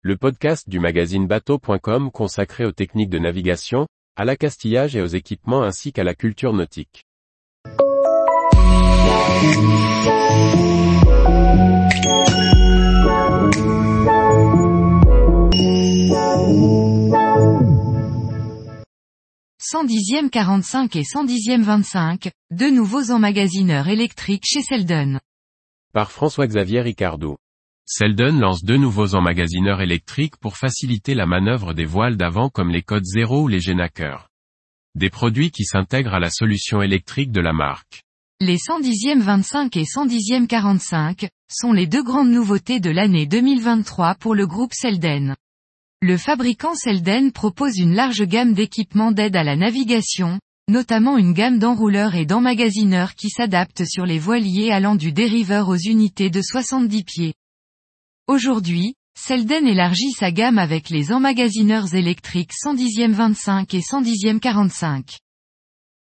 le podcast du magazine bateau.com consacré aux techniques de navigation, à l'accastillage et aux équipements ainsi qu'à la culture nautique. « 110e 45 et 110e 25, deux nouveaux emmagasineurs électriques chez Selden. Par François-Xavier Ricardou. Selden lance deux nouveaux emmagasineurs électriques pour faciliter la manœuvre des voiles d'avant comme les codes 0 ou les Genaker. Des produits qui s'intègrent à la solution électrique de la marque. Les 110e 25 et 110e 45 sont les deux grandes nouveautés de l'année 2023 pour le groupe Selden. Le fabricant Selden propose une large gamme d'équipements d'aide à la navigation, notamment une gamme d'enrouleurs et d'emmagasineurs qui s'adaptent sur les voiliers allant du dériveur aux unités de 70 pieds. Aujourd'hui, Selden élargit sa gamme avec les emmagasineurs électriques 110e 25 et 110e 45.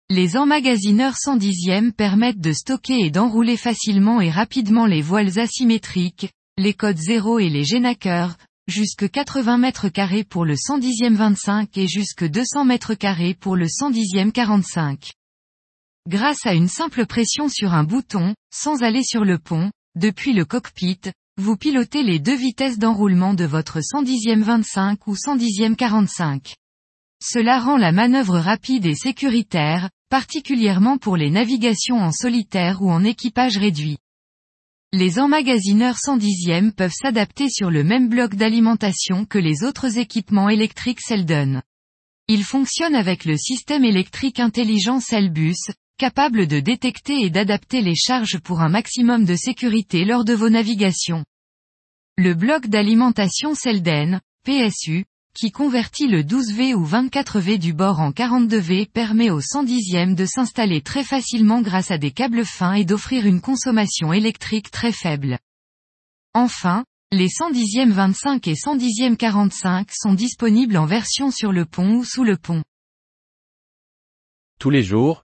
Les emmagasineurs 110e permettent de stocker et d'enrouler facilement et rapidement les voiles asymétriques, les codes 0 et les génakers, jusque 80 mètres carrés pour le 110e 25 et jusque 200 mètres carrés pour le 110e 45. Grâce à une simple pression sur un bouton, sans aller sur le pont, depuis le cockpit, vous pilotez les deux vitesses d'enroulement de votre 110e 25 ou 110e 45. Cela rend la manœuvre rapide et sécuritaire, particulièrement pour les navigations en solitaire ou en équipage réduit. Les emmagasineurs 110e peuvent s'adapter sur le même bloc d'alimentation que les autres équipements électriques Selden. Ils fonctionnent avec le système électrique intelligent Cellbus, capable de détecter et d'adapter les charges pour un maximum de sécurité lors de vos navigations. Le bloc d'alimentation Selden, PSU, qui convertit le 12V ou 24V du bord en 42V permet au 110e de s'installer très facilement grâce à des câbles fins et d'offrir une consommation électrique très faible. Enfin, les 110e 25 et 110e 45 sont disponibles en version sur le pont ou sous le pont. Tous les jours,